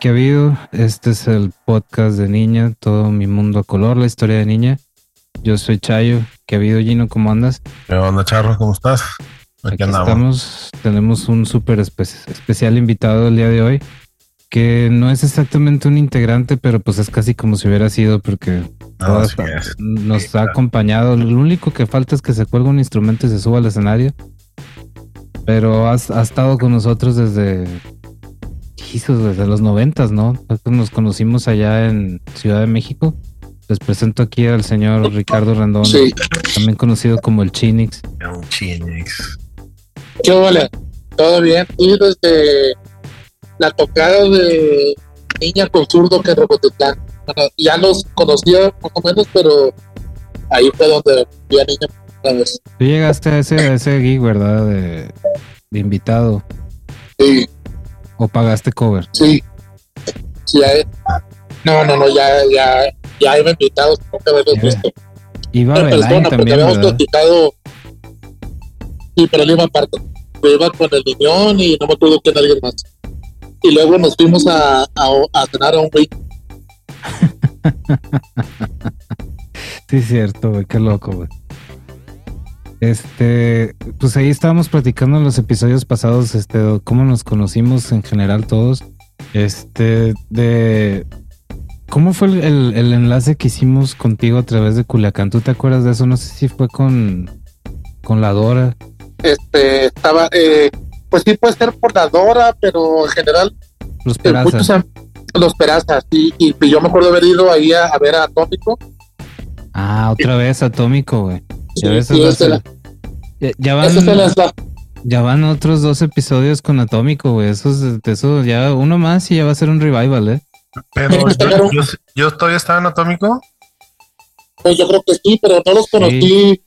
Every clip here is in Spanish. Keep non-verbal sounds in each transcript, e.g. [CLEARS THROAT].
¿qué ha habido? Este es el podcast de Niña, todo mi mundo a color, la historia de Niña. Yo soy Chayo. ¿Qué ha habido, Gino? ¿Cómo andas? ¿Qué onda, Charro? ¿Cómo estás? Aquí, andamos. Estamos, tenemos un súper especial invitado el día de hoy, que no es exactamente un integrante, pero pues es casi como si hubiera sido, porque nos ha acompañado. Lo único que falta es que se cuelgue un instrumento y se suba al escenario. Pero has, ha estado con nosotros desde desde los noventas, ¿no? Nos conocimos allá en Ciudad de México. Les presento aquí al señor Ricardo Rendón, también conocido como el Chinix. Un Chinix. ¿Qué hola? ¿Todo bien? Y desde la tocada de Niña con Zurdo que Rocotitlán. Bueno, ya los conocía más o menos, pero ahí fue donde vi a Niña una vez. Tú llegaste a ese, a ese gig, ¿verdad? De, de invitado. Sí. ¿O pagaste cover? Sí. sí no, no, no, ya, ya, ya iba invitado, nunca haberlos visto. Iba a Perdona, porque habíamos platicado. Sí, pero él iba aparte. Yo iba con el niñón y no me acuerdo que nadie más. Y luego nos fuimos a, a, a cenar a un güey. [LAUGHS] sí, cierto, güey, qué loco, güey. Este, pues ahí estábamos platicando en los episodios pasados, este, cómo nos conocimos en general todos. Este, de cómo fue el, enlace que hicimos contigo a través de Culiacán. ¿Tú te acuerdas de eso? No sé si fue con, con la Dora. Este, estaba, eh, pues sí puede ser por la Dora, pero en general. Los Perazas. los Perazas, sí, y, yo me acuerdo haber ido ahí a, ver a Atómico. Ah, otra vez Atómico, güey. Ya, van, ya van otros dos episodios con Atómico, güey. Eso, eso ya uno más y ya va a ser un revival, ¿eh? Pero yo, todavía estaba en Atómico. Pues yo creo que sí, pero no los conocí.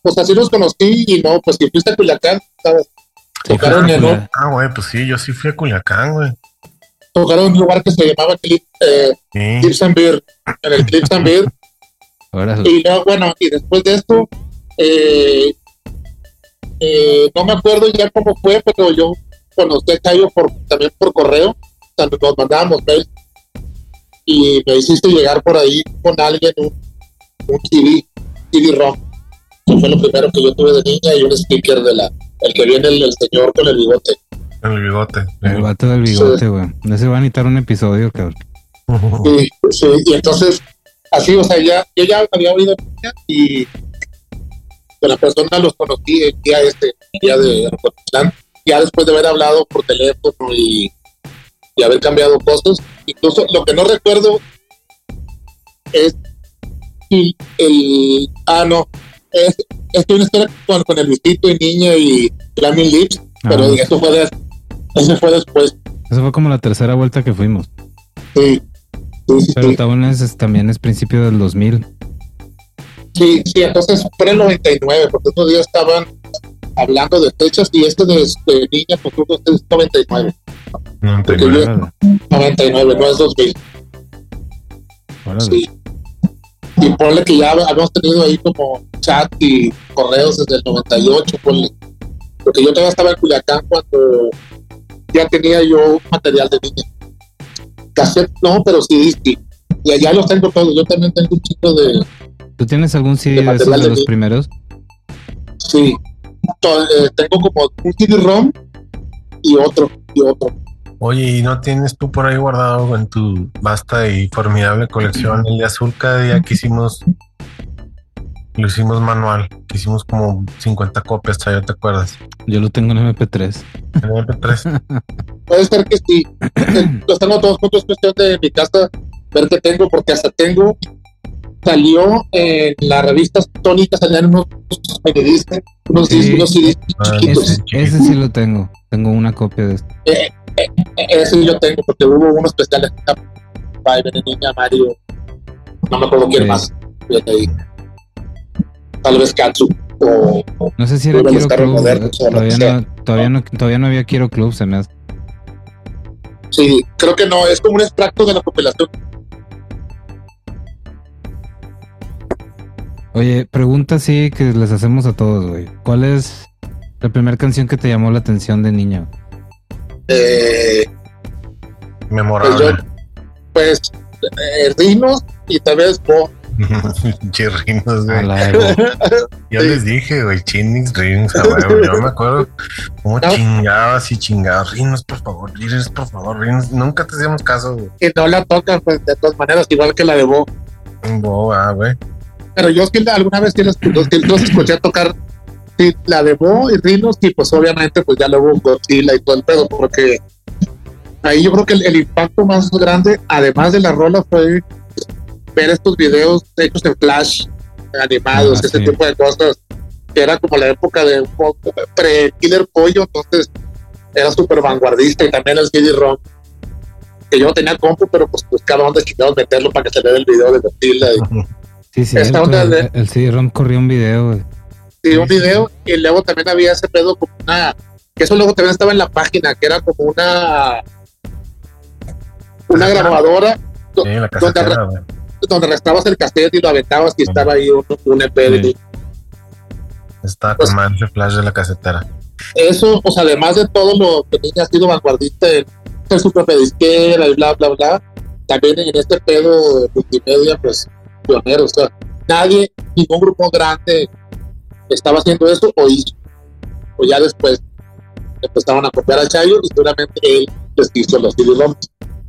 Pues así los conocí y no, pues si fuiste a Culiacán, ¿sabes? Tocaron en el. Ah, güey, pues sí, yo sí fui a Culiacán, güey. Tocaron en un lugar que se llamaba Clip, eh, and Beer, en el Clips and Beer. [LAUGHS] y luego, bueno, y después de esto, eh, eh, no me acuerdo ya cómo fue, pero yo conocí a Cayo por, también por correo, cuando nos mandábamos mail y me hiciste llegar por ahí con alguien un, un CD, CD ROM, que fue lo primero que yo tuve de niña y un sticker de la, el que viene el, señor con el bigote. El bigote. El vato del bigote, güey. Ese va a necesitar un episodio, cabrón. Sí, sí, y entonces, así, o sea, ya, yo ya había oído y la persona los conocí el día este, día de ya después de haber hablado por teléfono y, y, haber cambiado cosas. Incluso lo que no recuerdo es si el. Ah, no. Es, es una historia con, con el visito y niño y Flaming Lips, pero ah. eso fue, eso fue después. Eso fue como la tercera vuelta que fuimos. Sí. pero sí. también es principio del 2000. Sí, sí, entonces fue el 99, porque otros días estaban hablando de fechas y este de, de niña, pues es 99. 99. 99, no es 2000. Sí. Y ponle que ya habíamos tenido ahí como chat y correos desde el 98, ponle. Porque yo todavía estaba en Culiacán cuando ya tenía yo material de niña. Cassette no, pero sí, sí. Y allá los tengo todos. Yo también tengo un chico de, ¿Tú tienes algún CD de, esos de, los primeros? Sí, eh, tengo como un CD-ROM y otro, y otro. Oye, ¿y no tienes tú por ahí guardado en tu vasta y formidable colección el de azul cada día que hicimos? Lo hicimos manual, que hicimos como 50 copias, ¿te acuerdas? Yo lo tengo en MP3. En MP3. [LAUGHS] Puede ser que sí. [CLEARS THROAT] Los tengo todos juntos, cuestión de mi casa, ver qué tengo, porque hasta tengo salió en las revistas tónicas, salían unos periodistas, unos, sí. unos CDs ah, chiquitos. Ese, sí lo tengo, tengo una copia de esto. Eh, eh, eh, ese yo tengo, porque hubo unos especiales para Niña, Mario, no me acuerdo quién más. Tal vez Katsu. O, no sé si era Quiero Club. todavía, no, todavía, no, todavía no había Quiero Club, se me hace. Sí, creo que no, es como un extracto de la compilación Oye, pregunta sí que les hacemos a todos, güey. ¿Cuál es la primera canción que te llamó la atención de niño? Eh, Memorable. Pues, pues eh, Rinos y tal vez Bo. [LAUGHS] Chirrinos, güey. Yo [LAUGHS] les dije, güey, chinnings, rinos, güey. Yo me [LAUGHS] acuerdo cómo chingabas y chingabas. Rinos, por favor, rinos, por favor, rinos. Nunca te hacíamos caso, güey. Y no la tocan, pues, de todas maneras, igual que la de Bo. Bo, ah, güey. Pero yo que alguna vez que los, los escuché tocar sí, la de Bo y Rinos, y pues obviamente, pues ya luego Godzilla y todo el pedo, porque ahí yo creo que el, impacto más grande, además de la rola, fue ver estos videos hechos en flash, animados, ah, ese tipo de cosas, que era como la época de pre-Killer Pollo, entonces era súper vanguardista y también el CD-ROM. Que yo no tenía compu, pero pues buscaba dónde chingados meterlo para que se vea el video de Godzilla. Sí, sí, el, el CD-ROM corría un video, Sí, un video, y luego también había ese pedo como una. Que eso luego también estaba en la página, que era como una una grabadora donde, donde arrastrabas el cassette y lo aventabas y estaba ahí un, un EP de Estaba pues, con ese flash de la casetera. Eso, o sea, además de todo lo que tenía sido vanguardista en ser su propia disquera y bla, bla, bla, también en este pedo de multimedia, pues pionero, o sea, nadie, ningún grupo grande estaba haciendo eso o hizo. O ya después empezaron a copiar a Chayo y seguramente él les hizo los cd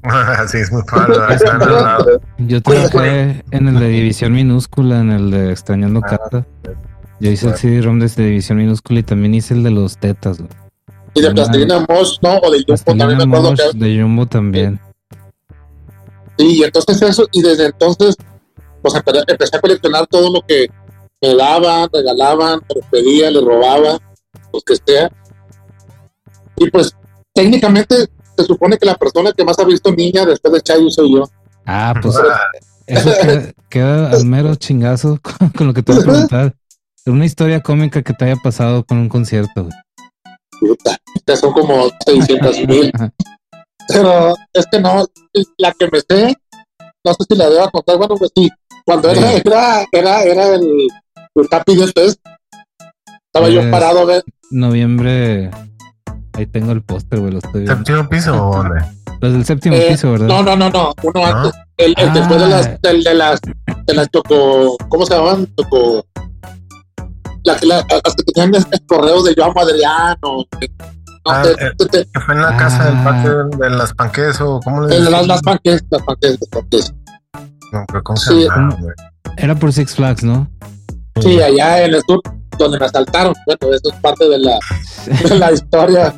[LAUGHS] sí, es muy padre. [LAUGHS] Yo trabajé en el de división minúscula, en el de extrañando ah, carta. Yo hice el CD-ROM de división minúscula y también hice el de los tetas. Y de Plastilina Mosh, ¿no? O de Jumbo también me acuerdo que... De Jumbo también. Sí, y entonces eso, y desde entonces, pues empecé a coleccionar todo lo que me daban, regalaban, me pedía, le robaba, lo que sea. Y pues técnicamente se supone que la persona que más ha visto niña después de Chayo soy yo. Ah, pues eso [LAUGHS] queda, al mero chingazo [LAUGHS] con, lo que te voy a preguntar. Una historia cómica que te haya pasado con un concierto. Puta, ya son como 600 mil. Pero es que no, la que me sé, no sé si la debo contar. Bueno, pues sí, cuando era, era, era, era el, el Capi de estaba yo parado a ver. Noviembre Ahí tengo el póster, güey, lo estoy viendo. ¿Séptimo piso o dónde? Los del séptimo eh, piso, ¿verdad? No, no, no, no. Uno antes. El, el después de las, ah. del, de las, de las tocó, ¿cómo se. La, la, las que tenían correos de Joan Adriano. No, ah, eh, te, fue en la casa del ah. parque de las panques o cómo le dices? Las, las panques, las panques, las panques. No, pero ¿cómo se llama, Era por Six Flags, ¿no? Sí, allá en el sur, donde me asaltaron. Bueno, eso es parte de la, [LAUGHS] de la historia.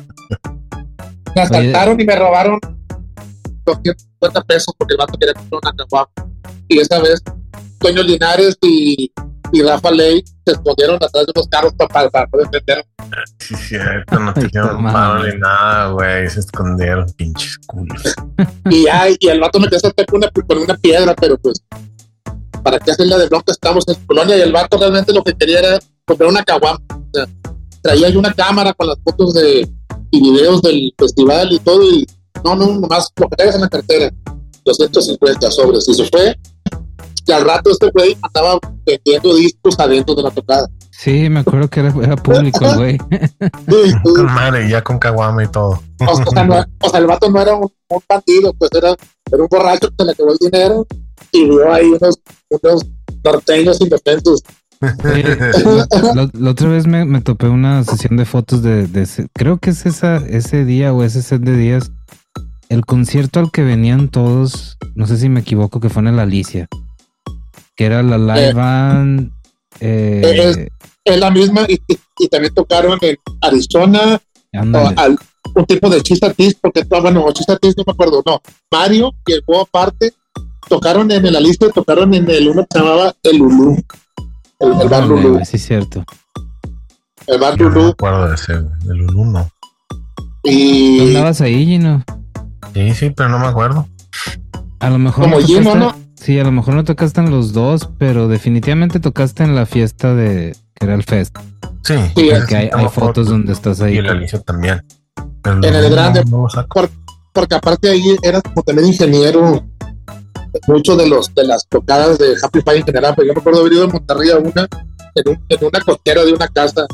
Me asaltaron y me robaron 250 pesos porque el vato quería comprar una caguama. Y esa vez, Toño Linares y, y Rafa Ley se escondieron atrás de unos carros para, para poder vender. Sí, cierto, no tenían mano ni nada, güey. Se escondieron, pinches culos. [LAUGHS] y, ya, y el vato me quedó con una, con una piedra, pero pues, ¿para qué hacerle de bronca? Estamos en Colonia y el vato realmente lo que quería era comprar una caguama. O sea, traía yo una cámara con las fotos de y videos del festival y todo, y no, no, nomás lo que traigas en la cartera, 250 sobres, y se fue. Y al rato este güey andaba vendiendo discos adentro de la tocada. Sí, me acuerdo que era, era público, [LAUGHS] güey. Sí, con madre, ya con caguama y todo. O, sea, o sea, el vato no era un, un bandido, pues era, era, un borracho que se le acabó el dinero y vio ahí unos, unos norteños indefensos la, otra vez me, topé una sesión de fotos de, creo que es esa, ese día o ese set de días. El concierto al que venían todos, no sé si me equivoco, que fue en el Alicia, que era la live eh, band. Eh, es, la misma y, también tocaron en Arizona un tipo de chistatis, porque bueno, chistatis no me acuerdo, no. Mario llegó aparte, tocaron en el Alicia, tocaron en el uno que se llamaba El Lulu el, el bar Lulu. Sí, cierto. El bar Lulu. No me acuerdo de ese, el Lulu no. Y... andabas ahí, Gino? Sí, sí, pero no me acuerdo. A lo mejor. Como Gino, ¿no? Sí, a lo mejor no tocaste en los dos, pero definitivamente tocaste en la fiesta de que era el fest. Sí, hay, hay fotos donde estás ahí. Y el Alicia también. en el grande, porque aparte ahí eras como también ingeniero muchos de los de las tocadas de Happy Pie en general, pero yo me acuerdo haber ido en Monterrey a una, en, un, en una costera de una casa,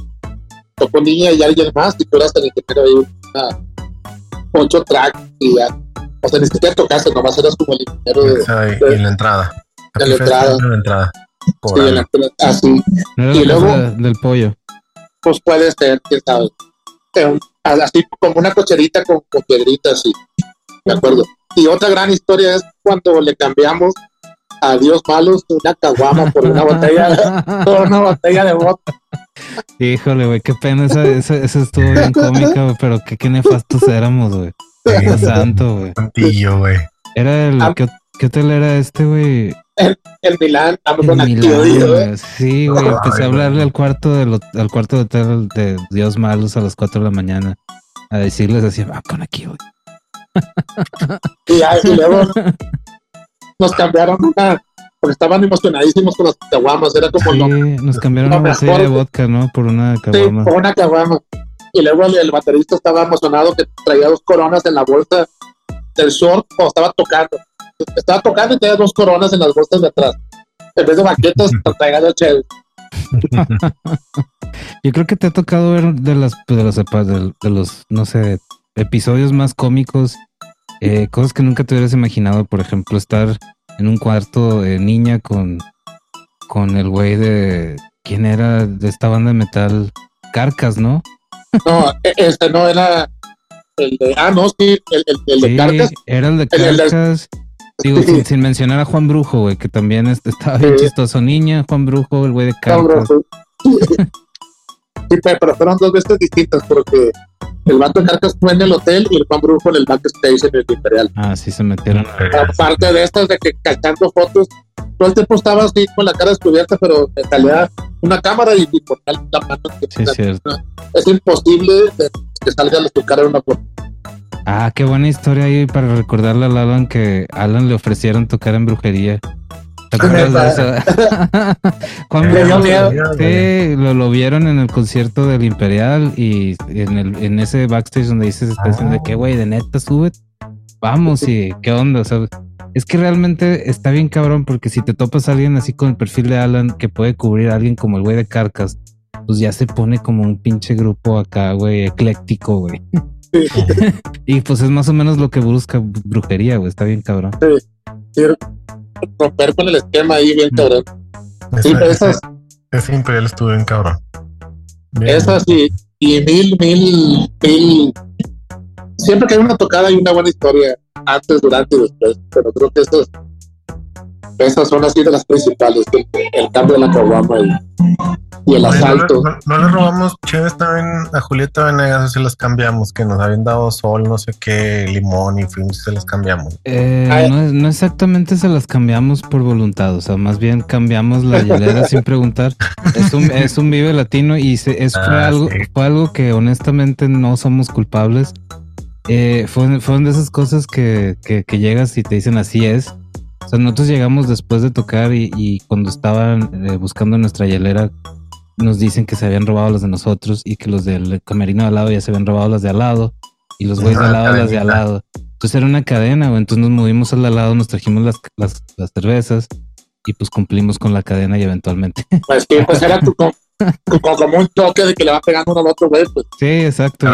tocó niña y alguien más, y tú eras el ingeniero de una ocho track y ya. O sea, ni siquiera tocaste, nomás eras como el ingeniero de, en la entrada. En la entrada. En la entrada. Sí, en la, así. Ah, y luego. del pollo. Pues puede ser, quién sabe. Así como una cocherita con, con piedritas, sí. De acuerdo. Y otra gran historia es cuando le cambiamos a Dios malos una caguama por una botella, [LAUGHS] por una botella de vodka. Híjole, güey, qué pena, esa, esa, estuvo bien cómica, pero qué, qué nefastos éramos, güey. Dios [LAUGHS] santo, güey. Güey. Era el, ¿qué, hotel era este, güey? El, el Milán, el Milán, Sí, güey, empecé a hablarle al cuarto de al cuarto de hotel de Dios malos a las 4 de la mañana, a decirles así, va con aquí, güey. [LAUGHS] y, luego nos cambiaron una, porque estaban emocionadísimos con las caguamas, era como sí, nos cambiaron una botella de vodka, ¿no? Por una caguama. Sí, por una caguama. Y luego el, baterista estaba emocionado que traía dos coronas en la bolsa del short o estaba tocando. Estaba tocando y tenía dos coronas en las bolsas de atrás. En vez de baquetas, traía dos cheles. [LAUGHS] Yo creo que te ha tocado ver de las de los, de los no sé, episodios más cómicos, eh, cosas que nunca te hubieras imaginado, por ejemplo, estar en un cuarto de niña con, con el güey de, ¿quién era? De esta banda de metal, Carcas, ¿no? No, e, este no era el de, ah, no, sí, el, el, de Carcas. Era el de Carcas. Digo, [LAUGHS] sin, mencionar a Juan Brujo, güey, que también estaba bien chistoso. Niña, Juan Brujo, el güey de Carcas. [LAUGHS] Sí, pero fueron dos veces distintas porque el vato de Carcas fue en el hotel y el Juan Brujo en el backstage en el Imperial. Ah, sí se metieron. Aparte de estas de que cachando fotos, todo el tiempo estaba así con la cara descubierta, pero en realidad una cámara y, por la mano. Sí, cierto. Es imposible que salga a tu cara una foto. Ah, qué buena historia ahí para recordarle a Alan que Alan le ofrecieron tocar en brujería. ¿Te acuerdas de eso? [LAUGHS] sí, lo, lo, vieron en el concierto del Imperial y en, el, en ese backstage donde dices, está de que, güey, de neta, sube, vamos y qué onda, sea, es que realmente está bien cabrón porque si te topas a alguien así con el perfil de Alan que puede cubrir a alguien como el güey de Carcas, pues ya se pone como un pinche grupo acá, güey, ecléctico, güey. [LAUGHS] y pues es más o menos lo que busca brujería, güey, está bien cabrón. Sí romper con el esquema ahí bien cabrón. Sí, esas. Ese imperial estuvo bien cabrón. esas y, y mil, mil, mil. Siempre que hay una tocada hay una buena historia antes, durante y después, pero creo que esas, esas son así de las principales, el, el cambio de la caguama y y el asalto. No, le robamos chéves también a Julieta Venegas, se las cambiamos, que nos habían dado sol, no sé qué, limón y fuimos se las cambiamos. Eh, no, exactamente se las cambiamos por voluntad, o sea, más bien cambiamos la hielera [LAUGHS] sin preguntar. Es un, es un vive latino y se, es, fue, ah, algo, fue algo que honestamente no somos culpables. Eh, fueron, de esas cosas que, que, que llegas y te dicen así es. O sea, nosotros llegamos después de tocar y, y cuando estaban eh, buscando nuestra hielera, nos dicen que se habían robado los de nosotros y que los del camerino de al lado ya se habían robado las de al lado y los güeyes de al lado las de al lado. Entonces era una cadena, güey. Entonces nos movimos al lado, nos trajimos las, las, las, cervezas y pues cumplimos con la cadena y eventualmente. [LAUGHS] Pues que pues era tu, como, un toque de que le va pegando uno al otro güey. Pues. Sí, exacto.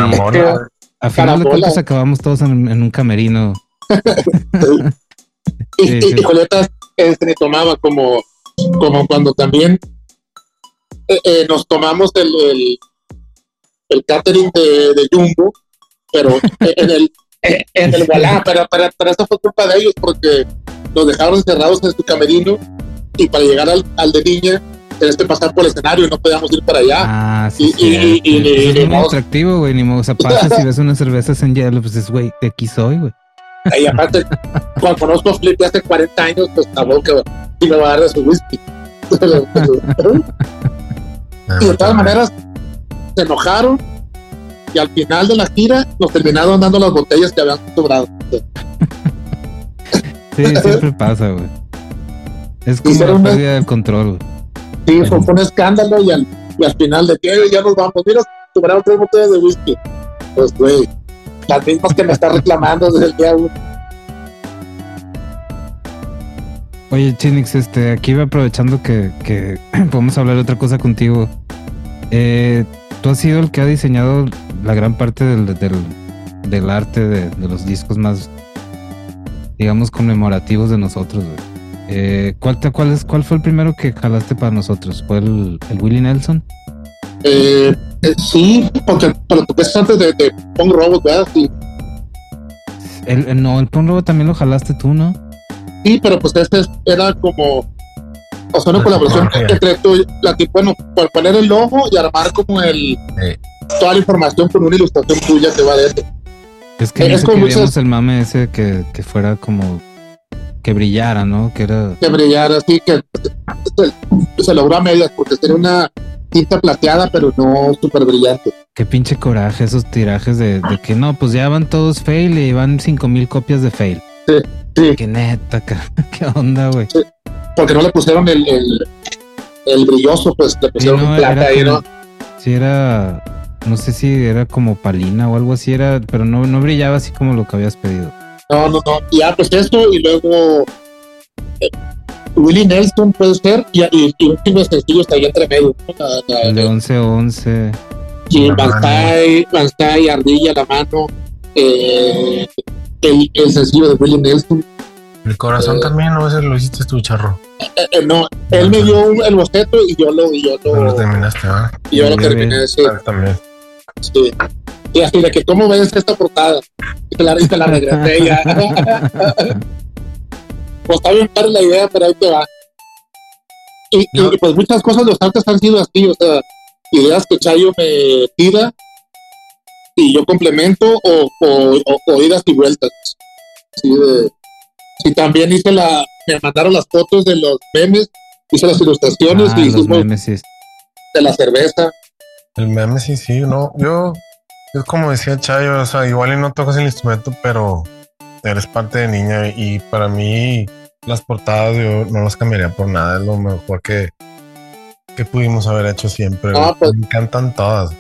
A final de cuentas acabamos todos en, un camerino. [LAUGHS] y, sí, y, este, tomaba como, como cuando también eh, eh, nos tomamos el, el, el catering de, de, Jumbo, pero en el, en el Wallah, pero, pero, pero, eso fue culpa de ellos porque nos dejaron encerrados en su camerino y para llegar al, al de niña tenés que pasar por el escenario y no podíamos ir para allá. Ah, sí. Y, y, y, y, es muy atractivo, güey. Ni modo, o sea, [LAUGHS] pasas y ves unas cervezas en hielo, pues es, güey, de aquí soy, güey. [LAUGHS] Y aparte, cuando conozco a Flippy hace 40 años, pues tampoco que y me va a dar de su whisky. [LAUGHS] y de todas maneras se enojaron y al final de la gira nos terminaron dando las botellas que habían sobrado. Sí, siempre pasa, güey. Es como la pérdida del control, Sí, fue, un escándalo y al, final de que ya nos vamos. Mira, sobraron tres botellas de whisky. Pues, güey, las mismas que me está reclamando desde el día uno. Oye, Chinix, este, aquí va aprovechando que, [CLEARS THROAT] podemos hablar de otra cosa contigo. Eh, tú has sido el que ha diseñado la gran parte del, del, arte de, los discos más, digamos, conmemorativos de nosotros, güey. Eh, ¿cuál, te, cuál, es, ¿Cuál fue el primero que jalaste para nosotros? ¿Fue el, el Willie Nelson? Eh, eh, sí, porque lo tocaste antes de, de Pong Robot, ¿verdad? Sí. El, no, el Pong Robot también lo jalaste tú, ¿no? Sí, pero pues este era como o sea, una colaboración entre tú, la que, bueno, por poner el logo y armar como el toda la información con una ilustración tuya que va dentro. Es que, es como el mame ese que, que, fuera como que brillara, ¿no? Que era que brillara, sí, que se, logró a medias porque sería una tinta plateada, pero no súper brillante. Qué pinche coraje esos tirajes de, de, que no, pues ya van todos fail y van cinco mil copias de fail. Sí, sí. Qué neta, [LAUGHS] qué onda, güey. Sí porque no le pusieron el, el, brilloso, pues le pusieron plata ahí, ¿no? Sí, era, no sé si era como palina o algo así, era, pero no, no brillaba así como lo que habías pedido. No, no, no, ya pues esto y luego eh, Willie Nelson puede ser y, y, y un chingo de sencillos ahí entre medio. el de 11-11. Sí, Banzai, Ardilla, La Mano, eh, el, el sencillo de Willie Nelson. El corazón también, ¿no? Ese lo hiciste tú, charro. Eh, eh, no, él me dio el boceto y yo lo. Y yo lo, lo terminaste, ¿ah? Y yo lo terminé, sí. También. Sí. Y así de que, ¿cómo ves esta portada? Y te la, y la regresé ya. [LAUGHS] pues está bien padre la idea, pero ahí te va. Y, y, pues muchas cosas los artes han sido así, o sea, ideas que Chayo me tira y yo complemento o, o, o, idas y vueltas. Así de y también hice la, me mandaron las fotos de los memes, hice las ilustraciones ah, y hicimos de la cerveza. El meme sí, sí, no, yo, es como decía Chayo, o sea, igual y no tocas el instrumento, pero eres parte de niña y para mí las portadas yo no las cambiaría por nada, es lo mejor que, que pudimos haber hecho siempre. Ah, pues. me encantan todas.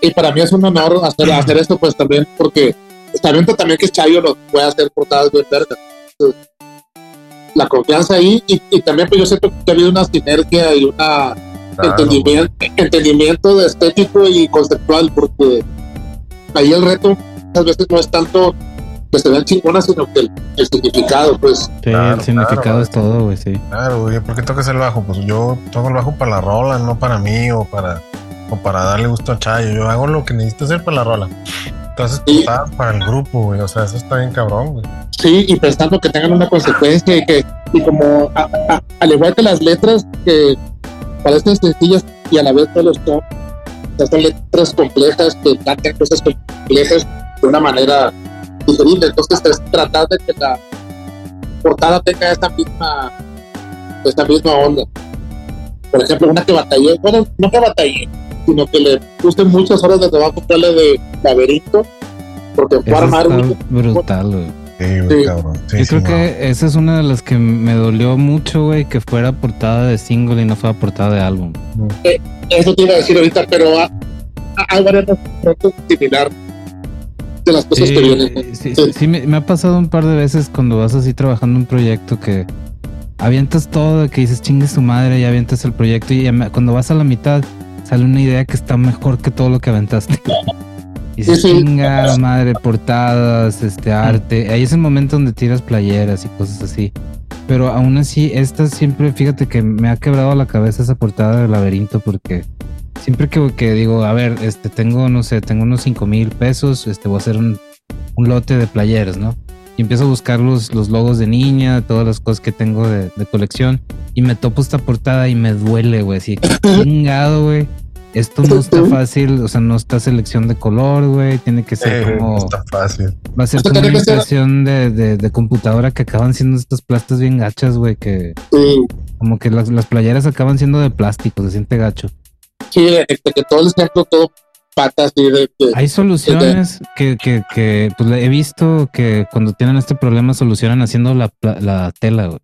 Y para mí es un honor hacer, [CLEARS THROAT] hacer esto, pues también, porque también, también que Chayo lo puede hacer portadas de verga la confianza ahí y, también pues yo siento que ha habido una sinergia y una entendimiento, entendimiento de estético y conceptual porque ahí el reto muchas veces no es tanto que se vean chingonas sino que el, significado pues sí, el significado es todo güey sí claro güey ¿por qué tocas el bajo? pues yo toco el bajo para la rola no para mí o para o para darle gusto a Chayo yo hago lo que necesito hacer para la rola entonces sí. para el grupo, güey. O sea, eso está bien cabrón, güey. Sí, y pensando que tengan una consecuencia y que, y como al igual que las letras que parecen sencillas y a la vez todos son, son letras complejas que plantean cosas complejas de una manera diferente. Entonces, es tratar de que la portada tenga esta misma, esta misma onda. Por ejemplo, una que batallé, bueno, no que batallé, sino que le puse muchas horas de trabajo de laberinto, porque fue armar un... Brutal, güey. Sí, Cabrón. Yo creo que esa es una de las que me dolió mucho, güey, que fuera portada de single y no fuera portada de álbum. Eh, eso te iba a decir ahorita, pero hay varias fotos similar de las cosas que vienen. Sí, sí, me, me, ha pasado un par de veces cuando vas así trabajando un proyecto que avientas todo, que dices chingue su madre y avientas el proyecto y cuando vas a la mitad sale una idea que está mejor que todo lo que aventaste. [LAUGHS] Y se chinga, madre, portadas, este arte. Ahí es el momento donde tiras playeras y cosas así. Pero aún así, esta siempre, fíjate que me ha quebrado la cabeza esa portada del laberinto porque siempre que, que digo, a ver, este tengo, no sé, tengo unos 5 mil pesos, este voy a hacer un, un, lote de playeras, ¿no? Y empiezo a buscar los, los logos de niña, todas las cosas que tengo de, de colección. Y me topo esta portada y me duele, güey. Así, [COUGHS] chingado, güey esto no está fácil, o sea, no está selección de color, güey. Tiene que ser como. No está fácil. Va a ser como una impresión de, de, de, computadora que acaban siendo estas plastas bien gachas, güey. Que. Como que las, las, playeras acaban siendo de plástico, se siente gacho. Sí, de, que todo el centro, todo patas y de, Hay soluciones que, que, que pues, he visto que cuando tienen este problema solucionan haciendo la, la tela, güey.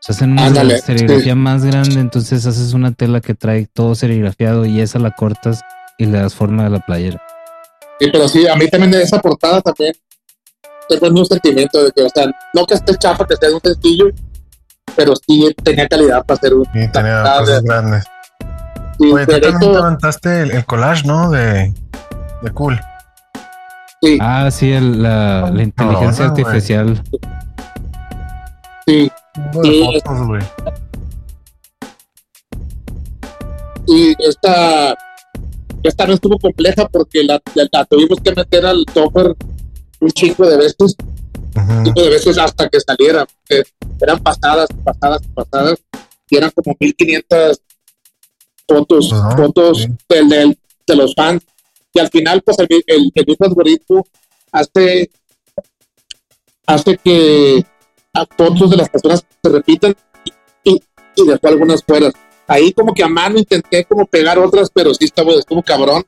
O sea, hacen una serigrafía más grande, entonces haces una tela que trae todo serigrafiado y esa la cortas y le das forma a la playera. Sí, pero sí, a mí también de esa portada también tengo un sentimiento de que, o sea, no que esté chafa, que sea un sencillo, pero sí tenía calidad para hacer un. Sí, tenía cosas grandes. Sí, Oye, tú también te levantaste el, collage, ¿no? De, de Cool. Sí. Ah, sí, el, la, la, inteligencia artificial. Sí. Y, fotos, güey. y esta esta no estuvo compleja porque la, tuvimos que meter al topper un chingo de veces, un chingo de veces hasta que saliera. eran pasadas, pasadas, pasadas, y eran como 1500 fotos, fotos del, de los fans. Y al final, pues el, el, el mismo algoritmo hace, hace que a fotos de las personas se repitan y, y dejó algunas fuera. Ahí como que a mano intenté como pegar otras, pero sí estaba, estuvo cabrón.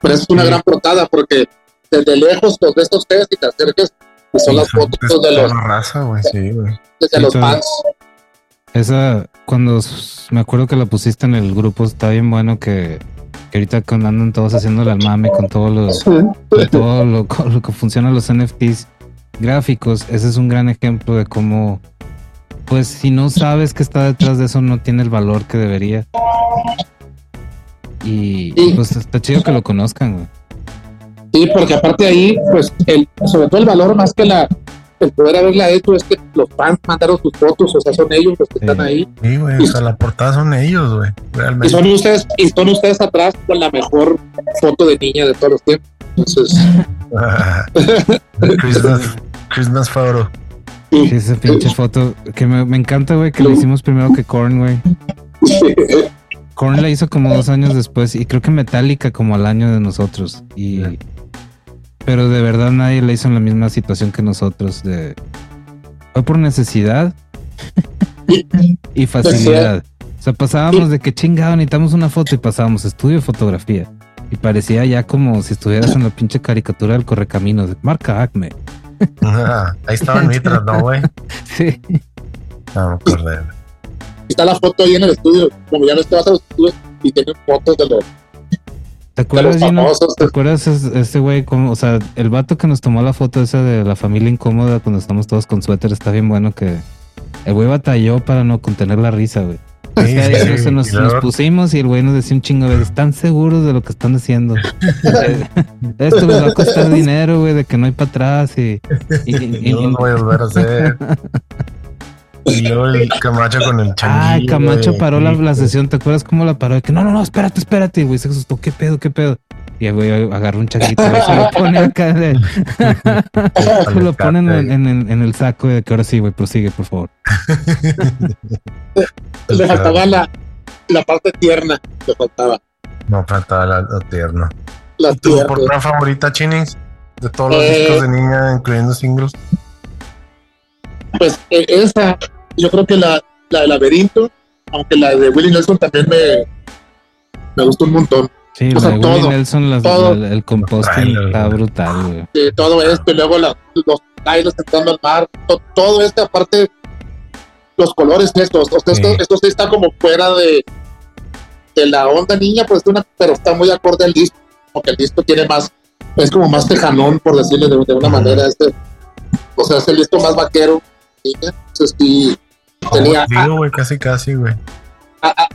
Pero es una gran portada porque desde lejos los ves estos ustedes y te acercas y son las fotos de los... raza, sí. Desde los fans. Esa, cuando me acuerdo que la pusiste en el grupo, está bien bueno que, que ahorita andan todos haciendo el mame con todos los, todo lo, [LAUGHS] lo, que funcionan los NFTs gráficos, ese es un gran ejemplo de cómo, pues si no sabes que está detrás de eso, no tiene el valor que debería. Y pues está chido que lo conozcan, güey. Sí, porque aparte ahí, pues, el, sobre todo el valor más que la, el poder haberla hecho es que los fans mandaron sus fotos, o sea, son ellos los que están ahí. Sí, güey, o sea, la portada son ellos, güey, realmente. Y son ustedes, y son ustedes atrás con la mejor foto de niña de todos los tiempos. Entonces. [LAUGHS] Christmas photo. Sí, esa pinche foto que me, me encanta, güey, que lo hicimos primero que Korn, güey. Korn la hizo como dos años después y creo que Metallica como al año de nosotros. Y pero de verdad nadie le hizo en la misma situación que nosotros. De... Fue por necesidad y facilidad. O sea, pasábamos de que chingado, necesitamos una foto y pasábamos estudio de fotografía. Y parecía ya como si estuvieras en la pinche caricatura del correcaminos de marca Acme. Ahí estaban [LAUGHS] mitras, ¿no, güey? Sí. No me acordé. Está la foto ahí en el estudio, como ya no estabas en los estudios y tienen fotos de los ¿Te acuerdas, ¿Te acuerdas este güey? O sea, el vato que nos tomó la foto esa de la familia incómoda cuando estamos todos con suéter está bien bueno que el güey batalló para no contener la risa, güey. Nos, pusimos y el güey nos decía un chingo de ¿están seguros de lo que están haciendo? [LAUGHS] Esto les va a costar dinero, güey, de que no hay para atrás y, y, no, voy a volver a hacer. [LAUGHS] Y luego el Camacho con el changuillo. Ah, Camacho paró la, la, sesión. ¿Te acuerdas cómo la paró? De que no, no, no, espérate, espérate. Güey se asustó. ¿Qué pedo, qué pedo? Y el güey agarró un changuito y se lo pone acá. De... se [LAUGHS] lo ponen en, en, en, el saco de que ahora sí, güey, prosigue, por favor. [LAUGHS] le faltaba la, la parte tierna. Le faltaba. No, faltaba la, la tierna. La ¿Tu portada favorita, Chinings? De todos los discos eh, de niña, incluyendo singles. Pues e, esa, yo creo que la, la de Laberinto, aunque la de Willie Nelson también me, me gustó un montón. Sí, la todo, el composting está brutal, güey. Sí, todo esto, y luego la, los bailes entrando al mar, todo esto, aparte, los colores estos, esto, sí. está como fuera de, de la onda niña, pues una, pero está muy acorde al disco, porque el disco tiene más, es como más tejanón, por decirle de, de una manera, este, o sea, es el disco más vaquero, entonces sí, tenía. casi, casi, güey.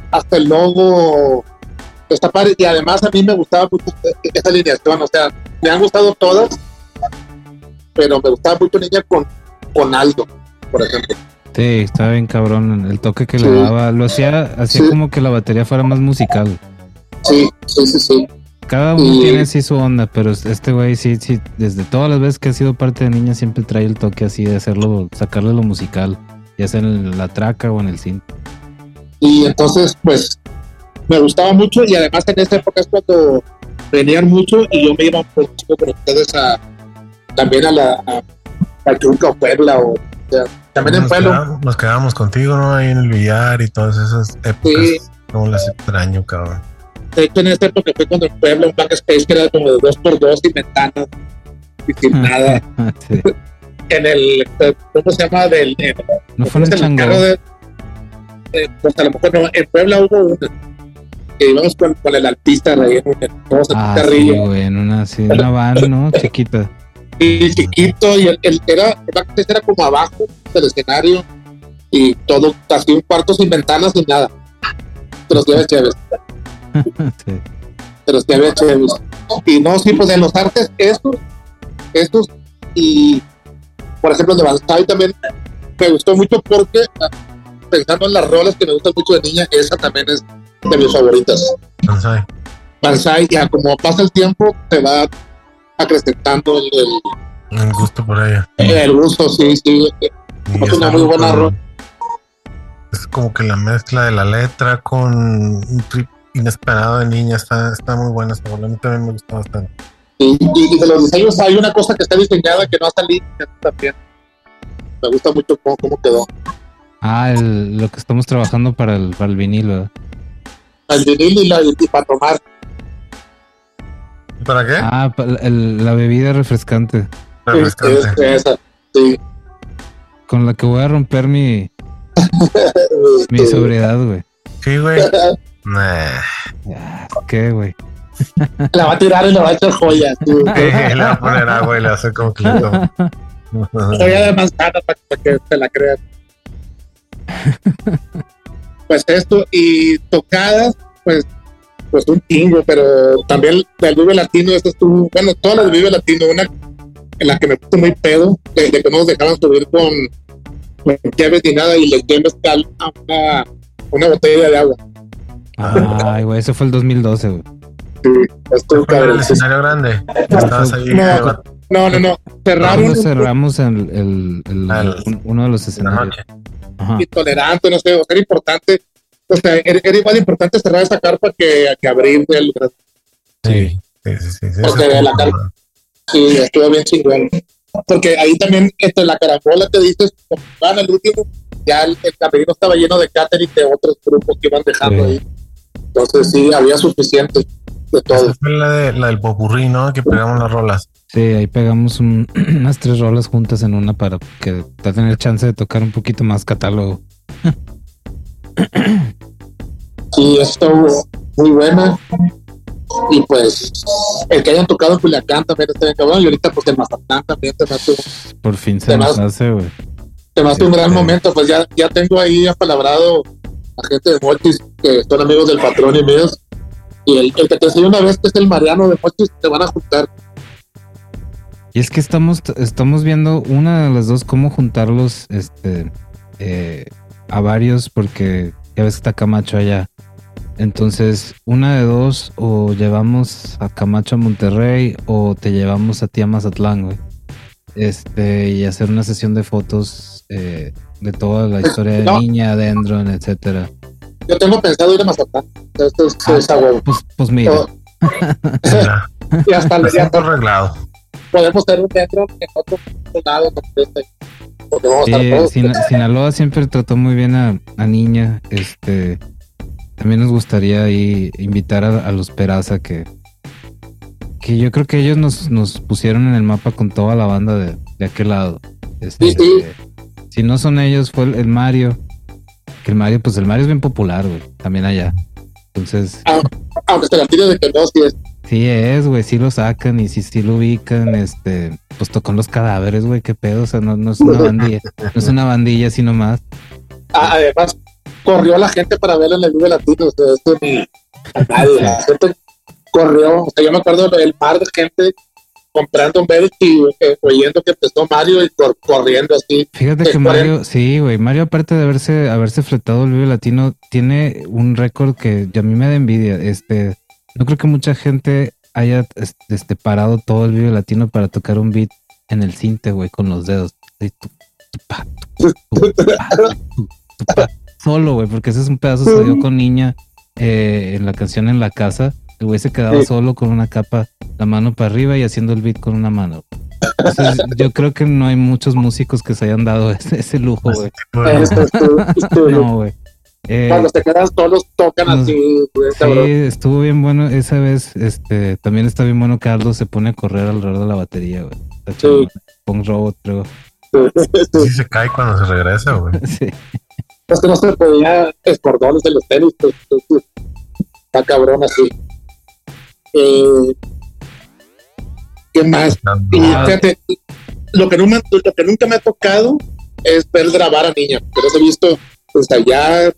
hasta el logo está padre. Y además a mí me gustaba mucho esa alineación. O sea, me han gustado todas, pero me gustaba mucho Niña con, con Aldo, por ejemplo. Sí, estaba bien cabrón. El toque que le daba, lo hacía, hacía como que la batería fuera más musical. Sí, sí, sí, sí. Cada uno tiene así su onda, pero este güey sí, sí, desde todas las veces que ha sido parte de niña siempre trae el toque así de hacerlo, sacarle lo musical, ya sea en la traca o en el cine. Y entonces, pues, me gustaba mucho y además en esa época es cuando venían mucho y yo me iba por con ustedes a, también a la a Pachuca o Puebla o, también en Puebla. nos quedábamos contigo, ¿no? Ahí en el billar y todas esas épocas. Sí. Como las extraño, cabrón. De hecho, en esta época fue cuando el pueblo, un backspace que era como de dos por dos y ventanas y sin [LAUGHS] nada. en el, ¿cómo se llama? Del, no fue en el carro de, pues a lo mejor no, en Puebla hubo una que íbamos con, con el artista en todos ah, sí, güey, en una, sí, una van, ¿no? [LAUGHS] Chiquita. Sí, chiquito, y el, el, era, el era como abajo del escenario y todo, así un cuarto sin ventanas sin nada. Pero [LAUGHS] sí, chévere. Pero sí había chéveres. Y no, sí, pues en los artes, estos, estos, y por ejemplo, de Banzai también, me gustó mucho porque, ah, pensando en las rolas que me gustan mucho de niña, esa también es de mis favoritas. Banzai. Banzai, ya como pasa el tiempo, te va acrecentando el, el, gusto por ella. El gusto, sí, sí. Es una muy buena rola. Es como que la mezcla de la letra con un trip inesperado de niña está, está muy buena rola. A mí también me gusta bastante. Y, y, de los diseños hay una cosa que está diseñada que no ha salido también. Me gusta mucho cómo, cómo quedó. Ah, el, lo que estamos trabajando para el, para el vinilo. El vinilo y, la, y para tomar. ¿Para qué? Ah, el, la bebida refrescante. Refrescante. esa, sí. Con la que voy a romper mi, [LAUGHS] mi sobriedad, güey. Sí, güey. [LAUGHS] ¿Qué, güey? La va a tirar y le va a echar joyas. Sí, le va a poner agua y le va a hacer como clito. Joya de manzana para, que se la crean. [LAUGHS] Pues esto, y tocadas, pues, pues un tingo, pero también del Vive Latino, esta estuvo, bueno, todas las Vive Latino, una en la que me puse muy pedo, de, que no nos dejaban subir con, con llaves ni nada y les di mezcal a una, una botella de agua. Ay, güey, ese fue el 2012, güey. Sí, estuvo cabrón. el escenario grande? Estabas ahí. No, no, no. Cerraron. cerramos el, el, el, uno de los escenarios. Intolerante, no sé, o sea, era importante. O sea, era, igual importante cerrar esa carpa que, que abrir el. Sí, sí, sí. sí, Porque la carpa. Sí, estuvo bien chingón. Porque ahí también, entre la caracola que dices, como van el último, ya el, el camerino estaba lleno de catering de otros grupos que iban dejando ahí. Entonces sí, había suficiente de todo. Esa fue la, de, la del popurrí, ¿no? Que pegamos las rolas. Sí, ahí pegamos [CLEARS THROAT] unas tres rolas juntas en una para que te tener chance de tocar un poquito más catálogo. [CLEARS THROAT] sí, estuvo muy buena. Y pues el que hayan tocado en Culiacán también está bien cabrón. Y ahorita pues en Mazatlán también te me Por fin se nos hace, güey. Te hace un gran momento. Pues ya, ya tengo ahí apalabrado a gente de Mortis que son amigos del patrón y míos. Y el, que te enseñó una vez, que es el Mariano de Mortis, te van a juntar. Y es que estamos, estamos viendo una de las dos cómo juntarlos este, eh, a varios, porque ya ves que está Camacho allá. Entonces, una de dos, o llevamos a Camacho a Monterrey, o te llevamos a ti a Mazatlán, güey. Este, y hacer una sesión de fotos eh, de toda la historia de niña, Dendron, etcétera. Yo tengo pensado ir a Mazatlán. Esto es, ah, pues, pues, mira. [LAUGHS] [LAUGHS] Ya está, ya está arreglado. Podemos hacer un dentro en otro lado porque vamos a estar todos. Sinaloa siempre trató muy bien a, a, niña. Este también nos gustaría ahí invitar a, los Peraza que, que yo creo que ellos nos, nos pusieron en el mapa con toda la banda de, de aquel lado. Este, sí, sí. Si no son ellos, fue el, Mario. Que el Mario, pues el Mario es bien popular, güey. También allá. Entonces. Ah, aunque se la tire de que no, sí es. Sí es, güey, sí lo sacan y sí, sí lo ubican, este, pues tocó los cadáveres, güey, qué pedo, o sea, no, no es una bandilla, no es una bandilla sino más. Ah, además, corrió la gente para verlo en el Vive Latino, o sea, esto ni nadie, la gente corrió, o sea, yo me acuerdo del par de gente comprando un eh, oyendo que empezó Mario y corriendo así. Fíjate que Mario, sí, güey, Mario aparte de haberse, haberse fletado el Vive Latino, tiene un récord que a mí me da envidia. Este, no creo que mucha gente haya este, parado todo el Vive Latino para tocar un beat en el cinte, güey, con los dedos. Solo, güey, porque ese es un pedazo salió con niña eh, en la canción en la casa el güey se quedaba solo con una capa, la mano para arriba y haciendo el beat con una mano. yo creo que no hay muchos músicos que se hayan dado [LAUGHS] ese, lujo, güey. [LAUGHS] no, güey. Eh, Cuando se quedan solos tocan así. sí, estuvo bien bueno esa vez. Este, también está bien bueno que Aldo se pone a correr alrededor de la batería, güey. Sí. Punk robot, creo. Sí, se cae cuando se regresa, güey. [LAUGHS] Sí. Es que no se podía escordones de los tenis. Pues, pues, pues, está cabrón así. Eh, ¿Qué más? lo que, nunca, lo que nunca me ha tocado es ver grabar a niñas. Pero he visto pues allá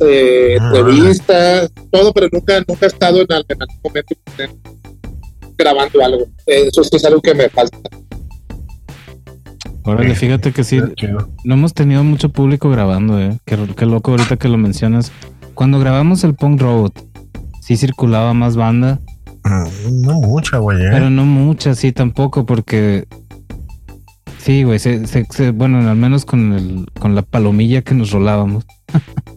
eh, ah. entrevistas, todo, pero nunca, nunca he estado en, algún momento grabando algo. Eso sí es algo que me falta. Órale, fíjate que sí, no hemos tenido mucho público grabando, eh. Qué, qué loco ahorita que lo mencionas. Cuando grabamos el Punk Road, sí circulaba más banda. Mm, no mucha, güey. ¿eh? Pero no mucha, sí, tampoco, porque Sí, güey, bueno, al menos con, el, con la palomilla que nos rolábamos. [LAUGHS]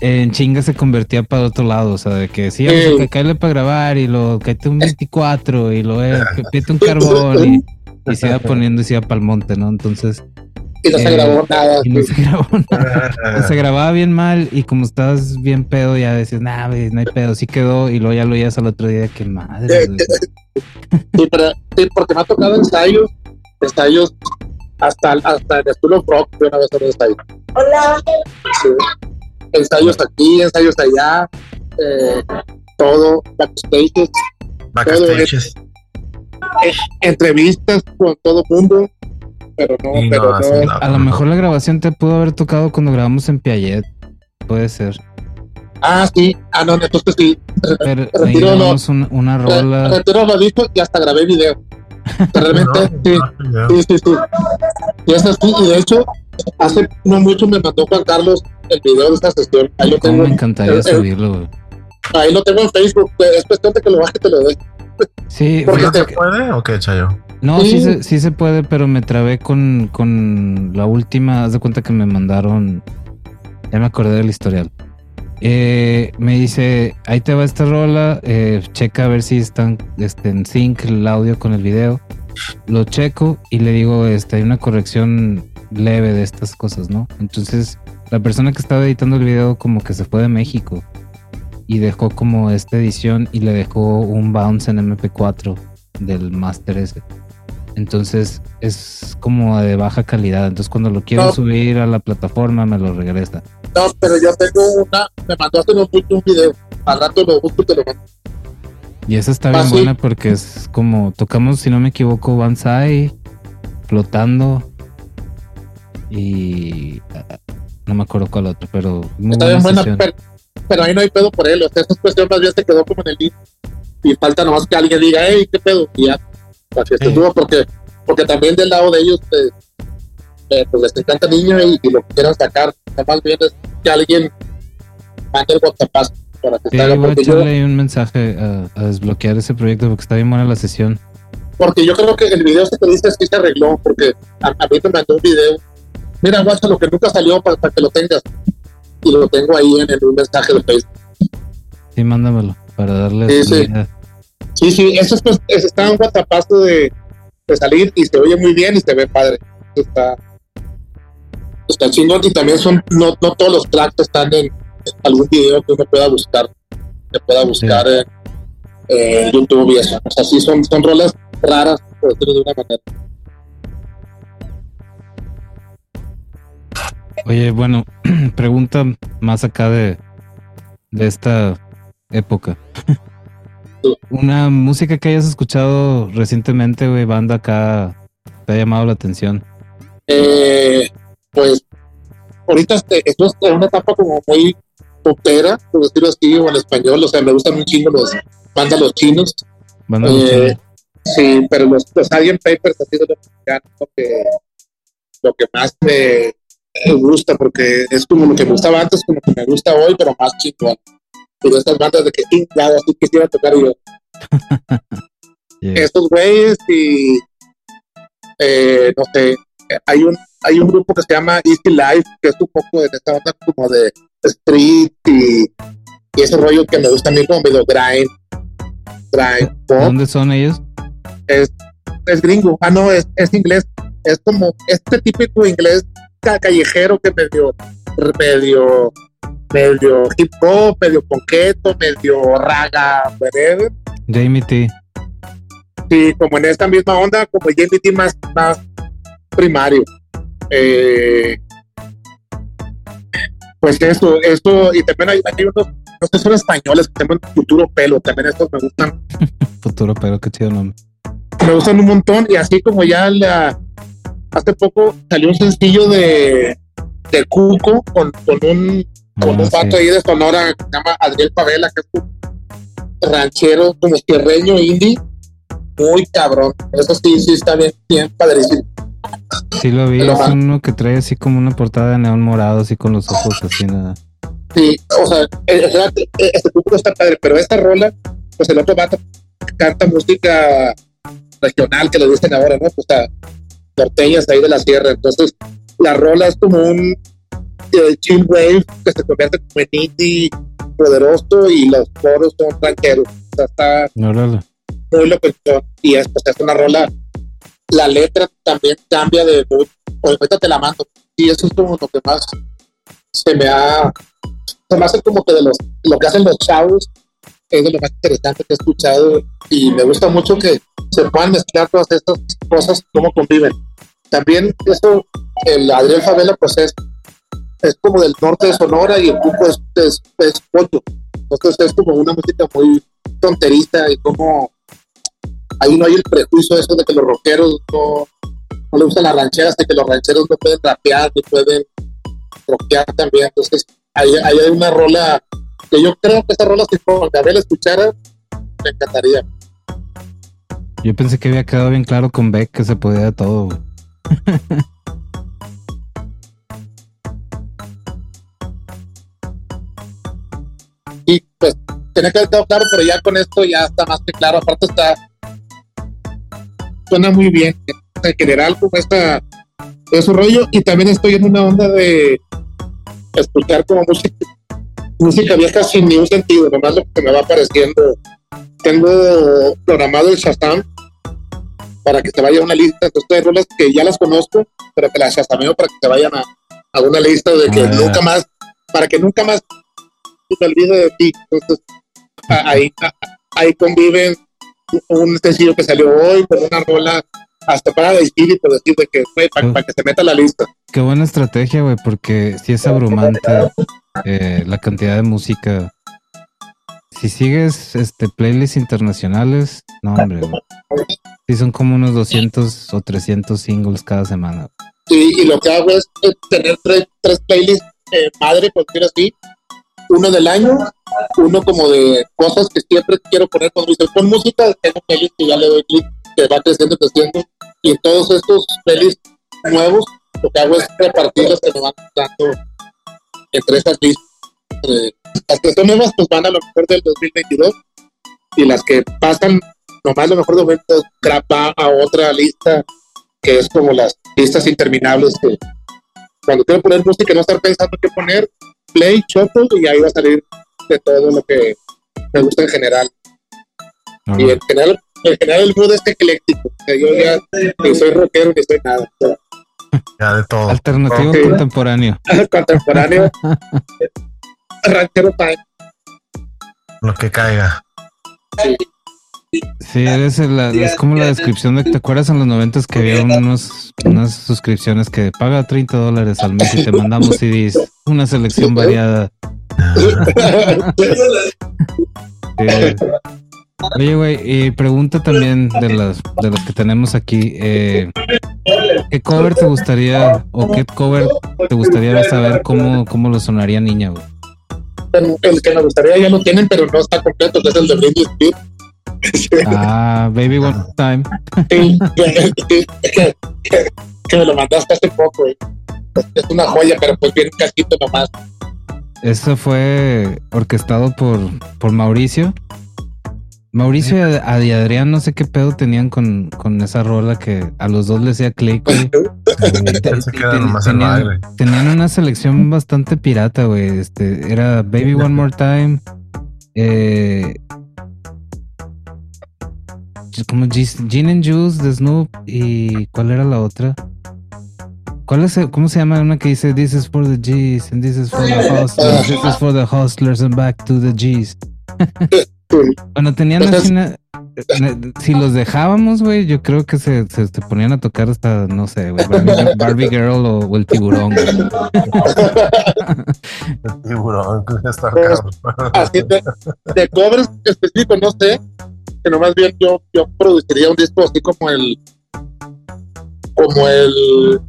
en chinga se convertía para otro lado, o sea, de que sí, vamos a caerle para grabar y lo caete un 24 y lo eh, [LAUGHS] un carbón y, y, se iba poniendo y se iba para el monte, ¿no? Entonces. Y no se grabó nada. Y no se grabó [LAUGHS] nada. se grababa bien mal y como estabas bien pedo, ya decías, nah, no hay pedo, sí quedó y luego ya lo oías al otro día, que madre. sí, pero, sí, porque me ha tocado ensayos, ensayos hasta, hasta el School of Rock de una vez en un ensayo. Hola. Ensayos aquí, ensayos allá, eh, todo, backstages. Backstages. Eh, entrevistas con todo el mundo, pero no, pero no, A lo mejor la grabación te pudo haber tocado cuando grabamos en Piaget. Puede ser. Ah, sí. Ah, no, entonces sí. Pero [LAUGHS] retiro lo, una, una rola. Retiro lo disco y hasta grabé video. [LAUGHS] Realmente, sí, sí, sí, sí. Y es así, y de hecho, hace no mucho me mandó Juan Carlos el video de esta sesión. Ahí lo tengo, me encantaría subirlo, Ahí lo tengo en Facebook, es cuestión de que lo baje y te lo doy. Sí, Porque se puede o qué, Chayo? No, sí. se, sí se puede, pero me trabé con, con la última, haz de cuenta que me mandaron, ya me acordé del historial. Eh, me dice, ahí te va esta rola, eh, checa a ver si están este, en sync el audio con el video. Lo checo y le digo, este, hay una corrección leve de estas cosas, ¿no? Entonces, la persona que estaba editando el video como que se fue de México y dejó como esta edición y le dejó un bounce en MP4 del Master ese. Entonces es como de baja calidad. Entonces cuando lo quiero subir a la plataforma me lo regresa. No, pero yo tengo una, me mandó hace un video. Al rato lo busco y te lo mando. Y esa está bien ah, buena porque es como tocamos, si no me equivoco, Banzai flotando y no me acuerdo cuál otro, pero está bien buena, pero, ahí no hay pedo por él. O sea, esa cuestión más bien se quedó como en el lead y falta nomás que alguien diga, hey, qué pedo, y ya. Así porque, porque también del lado de ellos, pues, eh, pues les encanta niño y, y, lo que quieran sacar. Más bien es que alguien mande el WhatsApp para que sí, voy a echarle un mensaje a, desbloquear ese proyecto porque está bien buena la sesión. Porque yo creo que el video se te dice sí se arregló, porque a, mí me mandó un video. Mira, guacha, lo que nunca salió para, que lo tengas. Y lo tengo ahí en, el, un mensaje de Facebook. Sí, mándamelo para darle. Sí, sí. sí, sí, eso es, pues, está un WhatsApp de, de salir y se oye muy bien y se ve padre. está, está chingón y también son, no, no todos los tracks están en algún video que uno pueda buscar, que pueda buscar en, YouTube y eso. O sea, sí son, son rolas raras, por decirlo de una manera. Oye, bueno, [CLEARS THROAT] pregunta más acá de, de esta época. [LAUGHS] Una música que hayas escuchado recientemente, güey, banda acá, te ha llamado la atención. Eh, pues ahorita este, esto es una etapa como muy popera, por decirlo así, o en español, o sea, me gustan un chingo los bandas los chinos. Eh, sí, pero los, los Alien Papers ha sido lo que, lo que más me, gusta, porque es como lo que me gustaba antes, como que me gusta hoy, pero más chingón. Pero estas bandas de que, claro, así quisiera tocar yo. [LAUGHS] Estos güeyes y, eh, no sé, hay un, hay un grupo que se llama Easy Life, que es un poco de esta onda como de street y, ese rollo que me gusta a mí como medio grind, grind ¿Dónde son ellos? Es, es gringo, ah no, es, es inglés, es como este típico inglés callejero que medio, medio, medio hip hop, medio ponqueto, medio raga, whatever. Jamie T. Sí, como en esta misma onda, como Jamie T más, más primario. Eh, pues eso, eso, y también hay, hay unos, no sé, son españoles que tienen futuro pelo, también estos me gustan. [LAUGHS] futuro pelo, qué chido nombre. Me gustan un montón, y así como ya la, hace poco salió un sencillo de, de Cuco con, con un, con un pato ah, ahí de Sonora que se llama Adriel Pavela, que es un ranchero como tierreño indie, muy cabrón. Eso sí, sí está bien, bien padrísimo. Sí, lo vi. Es uno que trae así como una portada de neón morado, así con los ojos así nada. Sí, o sea, este público está padre, pero esta rola, pues el otro vato canta música regional que le dicen ahora, ¿no? Pues a norteñas ahí de la sierra. Entonces, la rola es como un eh, chill wave que se convierte como en indie poderoso y los coros son tranqueros. O sea, está muy loco. Y es, pues, es una rola. La letra también cambia de mood. ahorita te la mando. Y eso es como lo que más se me ha. Se me hace como que de los, lo que hacen los chavos es de lo más interesante que he escuchado y me gusta mucho que se puedan mezclar todas estas cosas, cómo conviven. También eso, el Adriel Favela, pues es, es como del norte de Sonora y el grupo es, es, es Entonces es como una música muy tonterista y como ahí no hay el prejuicio eso de que los rockeros no, no le gustan las rancheras, de que los rancheros no pueden rapear, ni pueden rockear también. Entonces ahí hay una rola que yo creo que esa rola si Juan Gabriel escuchara, me encantaría. Yo pensé que había quedado bien claro con Beck que se podía de todo. y pues tiene que haber quedado claro, pero ya con esto ya está más que claro. Aparte está suena muy bien en general como esta su rollo y también estoy en una onda de escuchar como música música vieja sin ningún sentido, nomás lo que me va apareciendo. Tengo programado el Shazam para que se vaya a una lista estas rolas que ya las conozco, pero que las Shazameo para que se vayan a, a una lista de que ah. nunca más, para que nunca más se olvide de ti. Entonces, ahí, ahí conviven un sencillo que salió hoy con una rola hasta para decir y por decir de que fue para, que se meta a la lista. Qué buena estrategia, güey, porque si es abrumante eh, la cantidad de música. Si sigues este playlists internacionales, no, hombre, Si son como unos 200 o 300 singles cada semana. Sí, y lo que hago es tener tres, tres playlists madre, por decir así. Uno del año, uno como de cosas que siempre quiero poner cuando dice pon música, tengo playlist que ya le doy clic, que va creciendo, creciendo. Y todos estos playlists nuevos, lo que hago es repartir los que me van dando entre esas listas. Las que son nuevas, pues van a lo mejor del 2022 y las que pasan nomás lo mejor de momento graba a otra lista que es como las listas interminables que cuando quiero poner música no estar pensando qué poner, play, shuffle y ahí va a salir de todo lo que me gusta en general. Y en general, en general el mood es ecléctico. yo ya ni soy rockero ni soy nada. Ya de todo. Alternativo contemporáneo. [LAUGHS] contemporáneo. [LAUGHS] Ranchero time. Lo que caiga. Sí. eres es como la descripción de, ¿te acuerdas en los noventas que había unos, unas suscripciones que paga 30 dólares al mes y te mandamos CDs, una selección variada? [LAUGHS] Oye, güey, y pregunta también de las de los que tenemos aquí, eh, ¿qué cover te gustaría o qué cover te gustaría saber cómo, cómo lo sonaría niña, güey? El que me gustaría ya lo tienen, pero no está completo, que es el de Britney Spears. Ah, Baby One Time. Sí, que, que, me lo mandaste hace poco, güey. Es una joya, pero pues viene un casquito nomás. Eso fue orquestado por, por Mauricio. Mauricio y Adrián, no sé qué pedo tenían con, con esa rola que a los dos les hacía click, [LAUGHS] tenían, una selección bastante pirata, güey. Este, era Baby One More Time. Eh, como Gin and Juice de Snoop. ¿Y cuál era la otra? ¿Cuál es ¿Cómo se llama una que dice This is for the G's and this is for the [LAUGHS] hustlers, this is for the hustlers and back to the G's? [LAUGHS] Bueno, tenían así una, [LAUGHS] si los dejábamos, güey, yo creo que se, se, ponían a tocar hasta, no sé, güey, Barbie, Girl o, el tiburón. [LAUGHS] el tiburón, [LAUGHS] está pues, Así de, de covers específicos, no sé, que nomás bien yo, yo produciría un disco así como el, como el,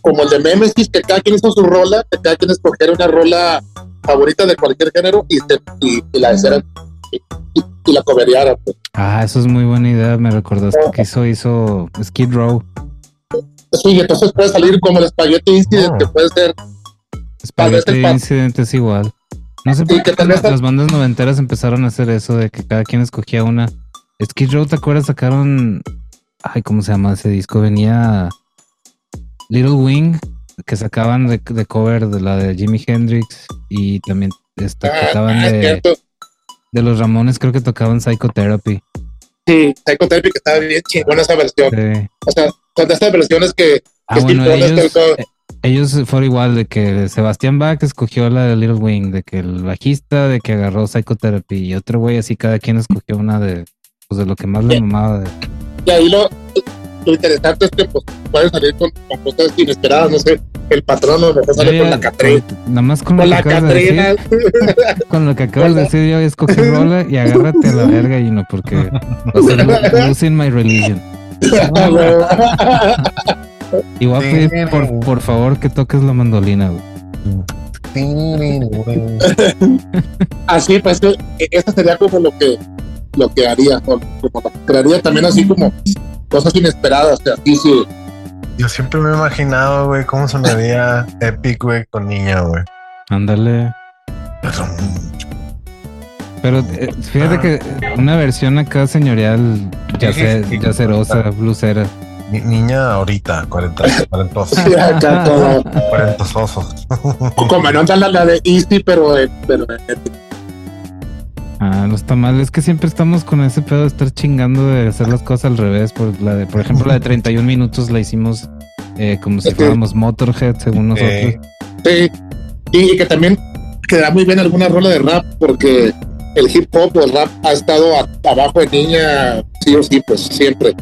como el de Memesis, que cada quien hizo su rola, que cada quien escogiera una rola favorita de cualquier género y, y, la hiciera y, la coveriara. Pues. Ah, eso es muy buena idea. Me recordaste que hizo, hizo Skid Row. Sí, entonces puede salir como el Spaghetti Incident, que puede ser. Spaghetti Incident es igual. No sé por qué las bandas noventeras empezaron a hacer eso de que cada quien escogía una. Skid Row, ¿te acuerdas? Sacaron. Ay, ¿cómo se llama ese disco? Venía Little Wing, que sacaban de, cover de la de Jimi Hendrix y también este, ah, tocaban ah, de, de los Ramones, creo que tocaban Psychotherapy. Sí, Psychotherapy que estaba bien chingona esa versión. O sea, de estas versiones que, ah, bueno, ellos, eh, ellos, fueron igual, de que Sebastián Bach escogió la de Little Wing, de que el bajista, de que agarró Psychotherapy y otro güey así, cada quien escogió una de, pues, de lo que más le mamaba. De... Y ahí lo, lo interesante es que pues, pueden salir con, cosas inesperadas, no sé, el patrón o mejor sale con la Catrina. Nada más con, con lo la que acabas de decir, con lo que acabas de decir yo escogí rola y agárrate a la verga y no porque o sea, losing my religion. y voy a pedir por, por favor que toques la mandolina, así pues eso sería como lo que lo que haría como crearía también así como cosas inesperadas, o sí, sí. Yo siempre me he imaginado, güey, cómo sonaría [LAUGHS] Epic, güey, con niña, güey. Ándale. Pero eh, fíjate que una versión acá señorial, ya sé, yacerosa, blusera. niña ahorita, 40, 40 osos. Como no la, la de Easy, pero, pero Ah, no está mal. Es que siempre estamos con ese pedo de estar chingando de hacer las cosas al revés. Por, la de, por ejemplo, la de 31 minutos la hicimos eh, como si fuéramos Motorhead, según nosotros. Sí, y que también queda muy bien alguna rola de rap, porque el hip hop o el rap ha estado abajo de niña, sí o sí, pues siempre.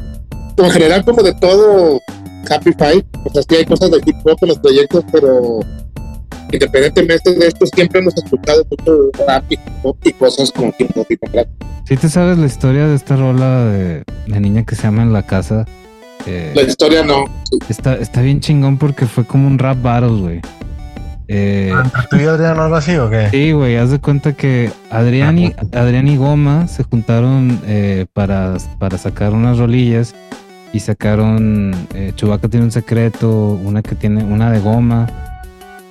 En general, como de todo, Happy Five, o sea, sí hay cosas de hip hop en los proyectos, pero independientemente de esto, siempre hemos escuchado mucho rap y, cosas como hip hop y rap. ¿Sí te sabes la historia de esta rola de, de niña que se llama En la casa? Eh, la historia no. Está, está bien chingón porque fue como un rap battle, güey. Eh, ¿Tú y Adrián algo así o qué? Sí, güey, haz de cuenta que Adrián y, ah, Adrián y Goma se juntaron eh, para, para sacar unas rolillas y sacaron eh, Chubaca tiene un secreto, una que tiene una de Goma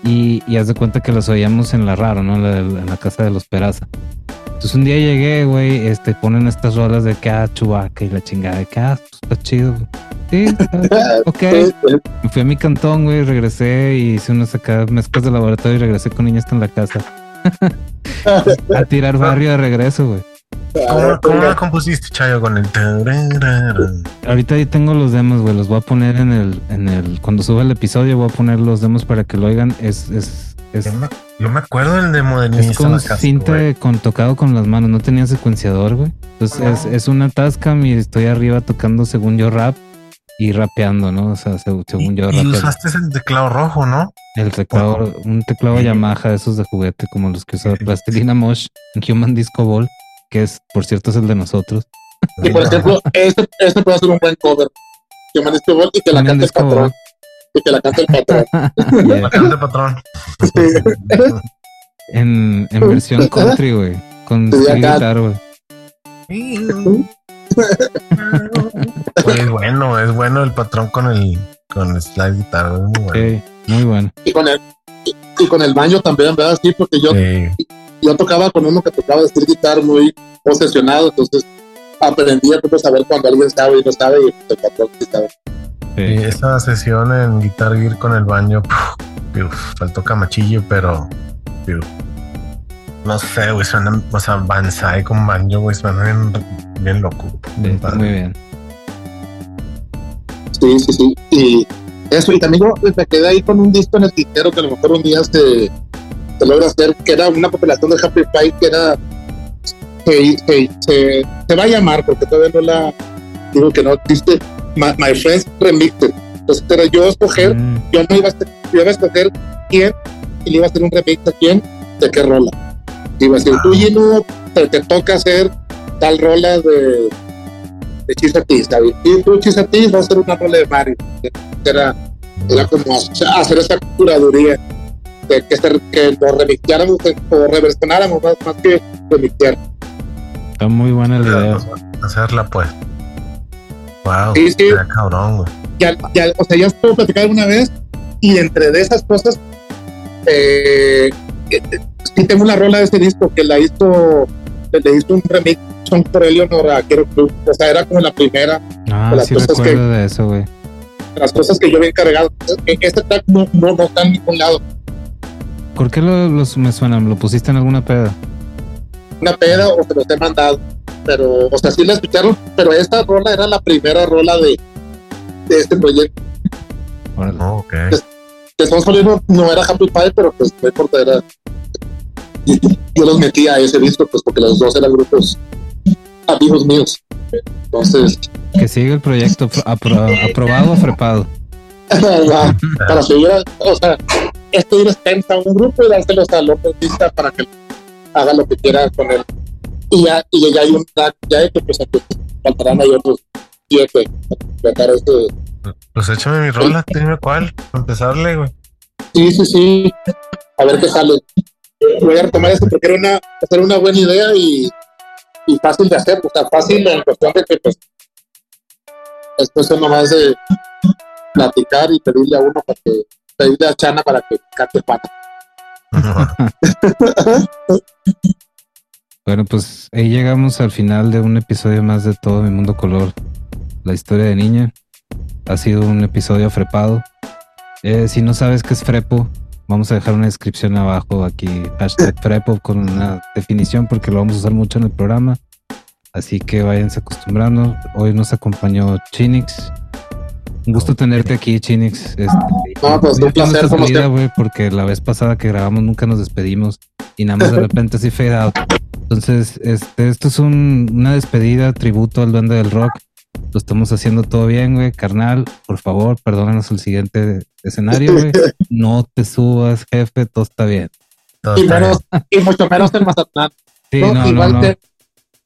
y, y haz de cuenta que las oíamos en la raro, ¿no? En la, casa de los Peraza. Entonces un día llegué, güey, este, ponen estas rolas de que ah, Chubaca y la chingada de que ah, pues, está chido. Sí, [LAUGHS] ok. Me fui a mi cantón, güey, regresé y hice unas acá mezclas de laboratorio y regresé con niñas en la casa. [LAUGHS] a tirar barrio de regreso, güey. ¿Cómo, la compusiste, Chayo, con el... Ahorita ahí tengo los demos, güey. Los voy a poner en el, en el... Cuando suba el episodio voy a poner los demos para que lo oigan. Es... es, es yo, me, acuerdo del demo de Es con cinta con, tocado con las manos. No tenía secuenciador, güey. Entonces es, es una Tascam y estoy arriba tocando según yo rap y rapeando, ¿no? O sea, según yo. Y usaste el teclado rojo, ¿no? El teclado, un teclado Yamaha, esos de juguete, como los que usa [LAUGHS] Plastilina Mosh en Human Disco Ball, que es, por cierto, es el de nosotros. Y por ejemplo, este, este puede ser un buen cover. Disco Ball y que la cante el patrón. Y que la cante el patrón. [LAUGHS] La cante el patrón. en, en versión country, güey. Con sí, guitarra, güey. es bueno, es bueno el patrón con el con el slide guitar, muy bueno. muy bueno. Y con el y, con el baño también, ¿verdad? Sí, porque yo, yo tocaba con uno que tocaba de steel guitar muy obsesionado, entonces aprendí a cómo saber cuando alguien sabe y no sabe y el patrón sí sabe. esa sesión en Guitar Gear con el baño, faltó camachillo, pero no sé, güey, suena, o sea, Banzai con banjo, güey, suena bien, bien loco. muy bien. Sí, sí, sí. Y eso, y también yo me quedé ahí con un disco en el tintero que a lo mejor un día se, se logra hacer, que era una compilación de Happy Pie, que era. Se, se, se, va a llamar, porque todavía no la. Digo que no existe. My, My Friends Remixed. Entonces, era yo escoger, mm. yo no iba a, yo iba a escoger quién, y le iba a hacer un remix a quién, de qué rola iba a decir, tú Gino, te, te, toca hacer tal rola de, de Chisatis, y tú Chisatis vas a hacer una rola de Mario. Era, era como hacer esa curaduría, de que, ser, que lo remixáramos o reversionáramos más, más que remixear. Está muy buena la idea. Hacerla pues. Wow, sí, sí. cabrón, güey. Ya, ya, o sea, ya os puedo platicar una vez y entre de esas cosas, eh, eh, sí tengo una rola de ese disco que la hizo, le hizo un remix son por Eleonor a Quiero Club. O sea, era como la primera ah, de las cosas que. De eso, güey. Las cosas que yo había encargado. Este track no, no, no está en ningún lado. ¿Por qué lo, me suenan? ¿Lo pusiste en alguna peda? Una peda o te los he mandado. Pero, o sea, sí la escucharon, pero esta rola era la primera rola de, de este proyecto. Bueno, ok. Que, son solo no era Happy Pie, pero pues no importa, era. Yo los metí a ese disco, pues porque los dos eran grupos amigos míos. Entonces. Que sigue el proyecto aprobado o frepado. [LAUGHS] para seguir, o sea, esto ir a un grupo y dárselos al otro para que haga lo que quiera con él. Y ya, y ya hay un ya hay que pues, faltarán ahí otros siete. Este, pues échame mi rola, dime cuál, empezarle, güey. Sí, sí, sí. A ver qué sale. Voy a retomar esto porque era una, hacer una buena idea y y fácil de hacer, o sea, fácil en cuestión de que pues es cuestión nomás de platicar y pedirle a uno para que, pedirle a Chana para que cante pata. [LAUGHS] bueno, pues ahí llegamos al final de un episodio más de Todo mi mundo color, la historia de niña. Ha sido un episodio frepado. Eh, si no sabes qué es frepo, Vamos a dejar una descripción abajo aquí, hashtag Frepo con una definición porque lo vamos a usar mucho en el programa. Así que váyanse acostumbrando. Hoy nos acompañó Chinix. Un gusto tenerte aquí, Chinix. Este, no, pues un placer, porque la vez pasada que grabamos nunca nos despedimos y nada más de [LAUGHS] repente así fade out. Entonces, este, esto es una despedida, tributo al duende del rock. Lo estamos haciendo todo bien, güey. Carnal, por favor, perdónanos el siguiente escenario, güey. [LAUGHS] No te subas, jefe, todo está bien. y, menos, y mucho menos en Mazatlán. Sí, no, igual, Que,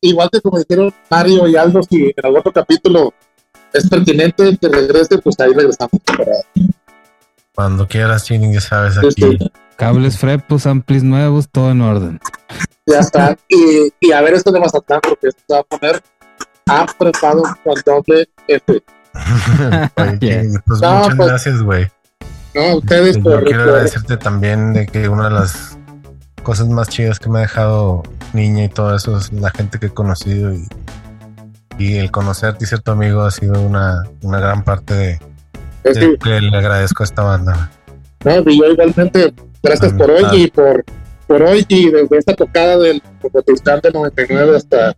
igual que como dijeron Mario y Aldo, si en algún otro capítulo es pertinente que regrese, pues ahí regresamos. Cuando quieras, Chini, ya sabes, aquí. Cables frepos, amplis nuevos, todo en orden. Ya está. Y, y a ver esto de Mazatlán, porque esto se va a poner apretado con doble F. [LAUGHS] pues muchas pues, gracias, güey. No, ustedes Yo quiero agradecerte también de que una de las cosas más chidas que me ha dejado niña y todo eso es la gente que he conocido y, y el conocerte y ser tu amigo ha sido una, una gran parte de, que le agradezco a esta banda. No, y yo igualmente, gracias por hoy y por, por hoy y desde esta tocada del Protestante 99 hasta,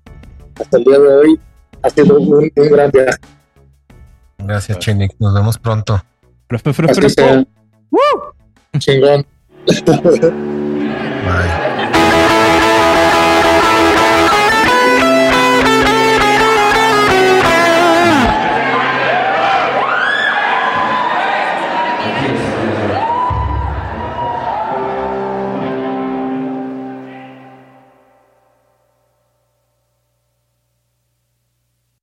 hasta el día de hoy ha sido un, un gran viaje. Gracias, Chenik. Nos vemos pronto. Chingón. Bye.